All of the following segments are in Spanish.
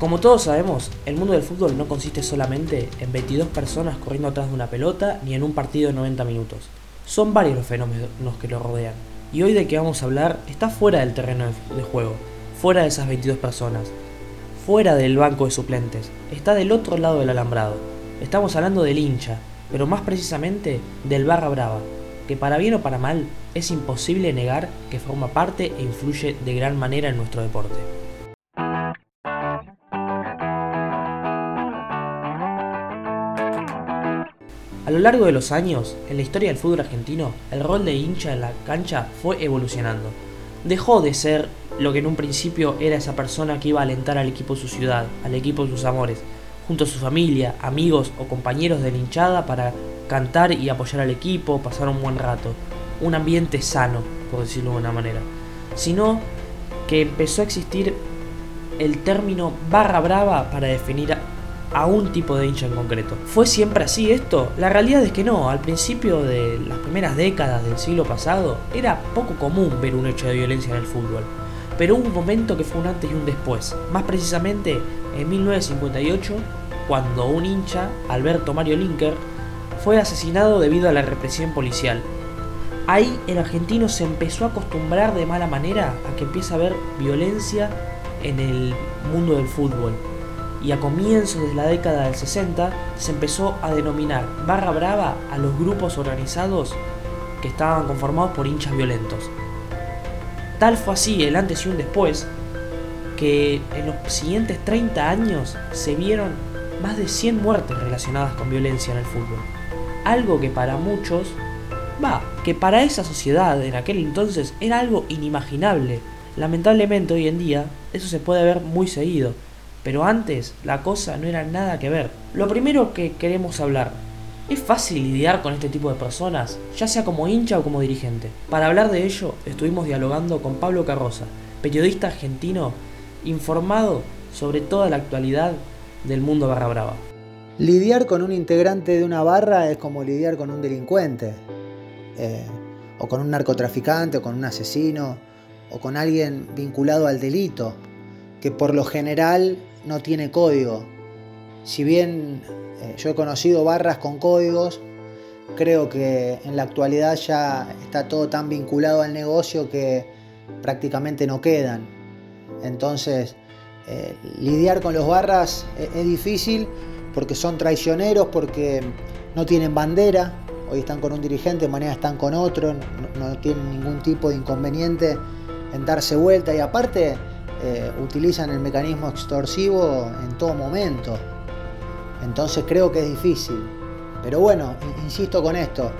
Como todos sabemos, el mundo del fútbol no consiste solamente en 22 personas corriendo atrás de una pelota ni en un partido de 90 minutos. Son varios los fenómenos que lo rodean. Y hoy de que vamos a hablar está fuera del terreno de juego, fuera de esas 22 personas, fuera del banco de suplentes, está del otro lado del alambrado. Estamos hablando del hincha, pero más precisamente del barra brava, que para bien o para mal es imposible negar que forma parte e influye de gran manera en nuestro deporte. A lo largo de los años, en la historia del fútbol argentino, el rol de hincha en la cancha fue evolucionando. Dejó de ser lo que en un principio era esa persona que iba a alentar al equipo de su ciudad, al equipo de sus amores, junto a su familia, amigos o compañeros de la hinchada para cantar y apoyar al equipo, pasar un buen rato, un ambiente sano, por decirlo de una manera, sino que empezó a existir el término barra brava para definir a un tipo de hincha en concreto. ¿Fue siempre así esto? La realidad es que no, al principio de las primeras décadas del siglo pasado era poco común ver un hecho de violencia en el fútbol, pero hubo un momento que fue un antes y un después, más precisamente en 1958, cuando un hincha, Alberto Mario Linker, fue asesinado debido a la represión policial. Ahí el argentino se empezó a acostumbrar de mala manera a que empieza a haber violencia en el mundo del fútbol y a comienzos de la década del 60 se empezó a denominar barra brava a los grupos organizados que estaban conformados por hinchas violentos. Tal fue así el antes y un después que en los siguientes 30 años se vieron más de 100 muertes relacionadas con violencia en el fútbol. Algo que para muchos, va, que para esa sociedad en aquel entonces era algo inimaginable. Lamentablemente hoy en día eso se puede ver muy seguido pero antes la cosa no era nada que ver. Lo primero que queremos hablar, ¿es fácil lidiar con este tipo de personas, ya sea como hincha o como dirigente? Para hablar de ello, estuvimos dialogando con Pablo Carroza, periodista argentino informado sobre toda la actualidad del mundo barra brava. Lidiar con un integrante de una barra es como lidiar con un delincuente, eh, o con un narcotraficante, o con un asesino, o con alguien vinculado al delito, que por lo general no tiene código. Si bien eh, yo he conocido barras con códigos, creo que en la actualidad ya está todo tan vinculado al negocio que prácticamente no quedan. Entonces, eh, lidiar con los barras es, difícil porque son traicioneros, porque no tienen bandera. Hoy están con un dirigente, mañana están con otro, no tienen ningún tipo de inconveniente en darse vuelta. Y aparte, eh, utilizan el mecanismo extorsivo en todo momento. Entonces creo que es difícil. Pero bueno, insisto con esto,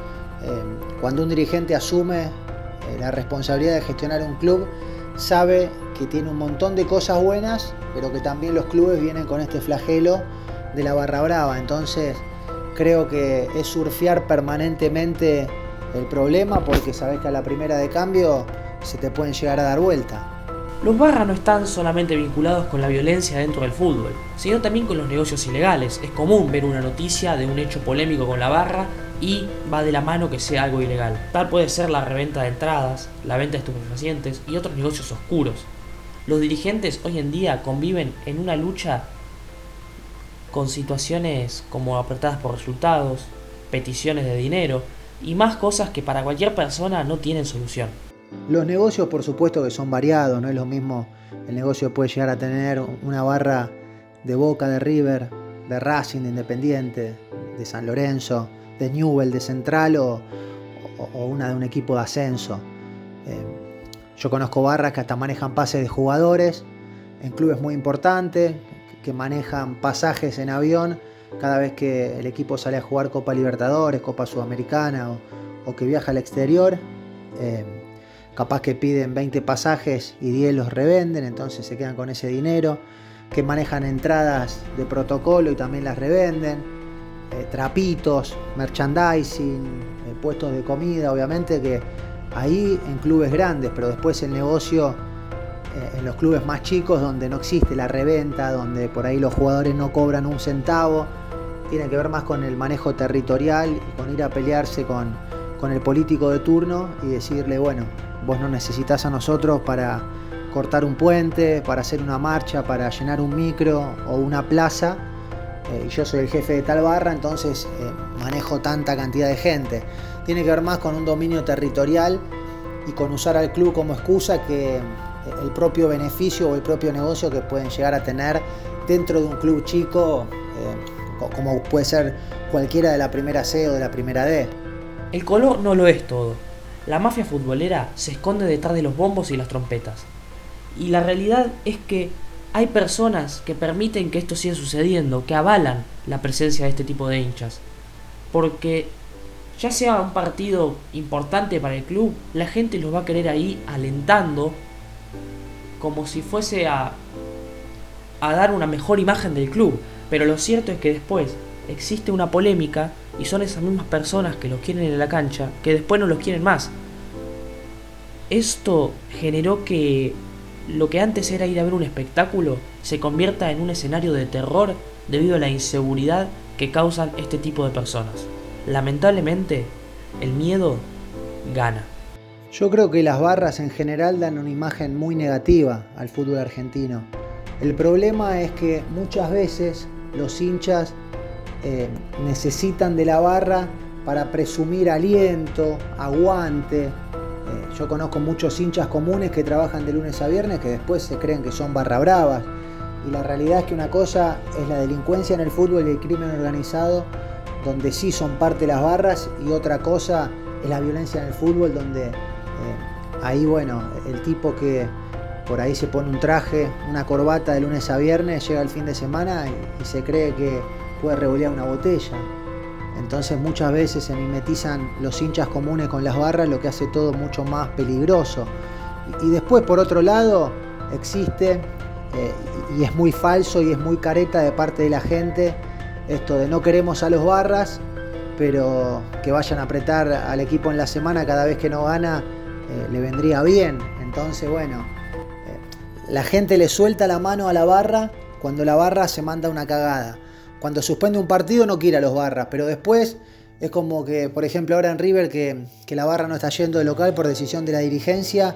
eh, cuando un dirigente asume eh, la responsabilidad de gestionar un club, sabe que tiene un montón de cosas buenas, pero que también los clubes vienen con este flagelo de la barra brava. Entonces creo que es surfear permanentemente el problema porque sabes que a la primera de cambio se te pueden llegar a dar vuelta. Los barras no están solamente vinculados con la violencia dentro del fútbol, sino también con los negocios ilegales. Es común ver una noticia de un hecho polémico con la barra y va de la mano que sea algo ilegal. Tal puede ser la reventa de entradas, la venta de estupefacientes y otros negocios oscuros. Los dirigentes hoy en día conviven en una lucha con situaciones como apretadas por resultados, peticiones de dinero y más cosas que para cualquier persona no tienen solución. Los negocios, por supuesto, que son variados, no es lo mismo el negocio puede llegar a tener una barra de Boca, de River, de Racing, de Independiente, de San Lorenzo, de Newell, de Central o, una de un equipo de ascenso. Eh, yo conozco barras que hasta manejan pases de jugadores en clubes muy importantes, que manejan pasajes en avión cada vez que el equipo sale a jugar Copa Libertadores, Copa Sudamericana o, que viaja al exterior. Eh, capaz que piden 20 pasajes y 10 los revenden, entonces se quedan con ese dinero, que manejan entradas de protocolo y también las revenden, eh, trapitos, merchandising, eh, puestos de comida, obviamente que ahí en clubes grandes, pero después el negocio eh, en los clubes más chicos donde no existe la reventa, donde por ahí los jugadores no cobran un centavo, tiene que ver más con el manejo territorial y con ir a pelearse con, con el político de turno y decirle, bueno, vos no necesitas a nosotros para, cortar un puente, para hacer una marcha, para llenar un micro o una plaza. Eh, yo soy el jefe de tal barra, entonces eh, manejo tanta cantidad de gente. Tiene que ver más con un dominio territorial y con usar al club como excusa que eh, el propio beneficio o el propio negocio que pueden llegar a tener dentro de un club chico, como puede ser cualquiera de la primera C o de la primera D. El color no lo es todo. La mafia futbolera se esconde detrás de los bombos y las trompetas. Y la realidad es que hay personas que permiten que esto siga sucediendo, que avalan la presencia de este tipo de hinchas. Porque ya sea un partido importante para el club, la gente los va a querer ahí alentando como si fuese a, a dar una mejor imagen del club. Pero lo cierto es que después existe una polémica y son esas mismas personas que los quieren en la cancha que después no los quieren más. Esto generó que lo que antes era ir a ver un espectáculo se convierta en un escenario de terror debido a la inseguridad que causan este tipo de personas. Lamentablemente, el miedo gana. Yo creo que las barras en general dan una imagen muy negativa al fútbol argentino. El problema es que muchas veces los hinchas eh, necesitan de la barra para presumir aliento, aguante, eh, yo conozco muchos hinchas comunes que trabajan de lunes a viernes que después se creen que son barra bravas. Y la realidad es que una cosa es la delincuencia en el fútbol y el crimen organizado, donde sí son parte las barras, y otra cosa es la violencia en el fútbol, donde eh, ahí, bueno, el tipo que por ahí se pone un traje, una corbata de lunes a viernes, llega el fin de semana y, y se cree que puede revolear una botella. Entonces muchas veces se mimetizan los hinchas comunes con las barras, lo que hace todo mucho más peligroso. Y después, por otro lado, existe, eh, y es muy falso y es muy careta de parte de la gente, esto de no queremos a los barras, pero que vayan a apretar al equipo en la semana cada vez que no gana, eh, le vendría bien. Entonces, bueno, eh, la gente le suelta la mano a la barra cuando la barra se manda una cagada. Cuando suspende un partido no quiere a los barras, pero después es como que, por ejemplo, ahora en River que, la barra no está yendo de local por decisión de la dirigencia,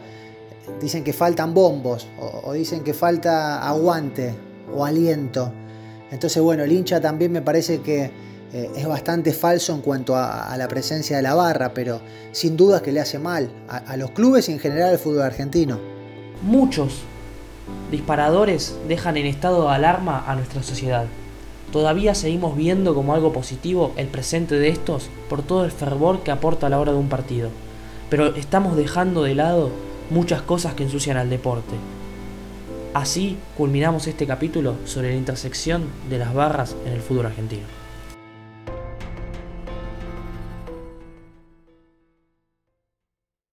dicen que faltan bombos o, dicen que falta aguante o aliento. Entonces, bueno, el hincha también me parece que eh, es bastante falso en cuanto a, la presencia de la barra, pero sin duda que le hace mal a, a los clubes y en general al fútbol argentino. Muchos disparadores dejan en estado de alarma a nuestra sociedad. Todavía seguimos viendo como algo positivo el presente de estos por todo el fervor que aporta a la hora de un partido, pero estamos dejando de lado muchas cosas que ensucian al deporte. Así culminamos este capítulo sobre la intersección de las barras en el fútbol argentino.